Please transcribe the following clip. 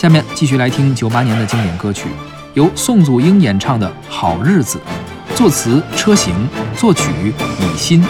下面继续来听九八年的经典歌曲，由宋祖英演唱的《好日子》，作词车行，作曲李欣。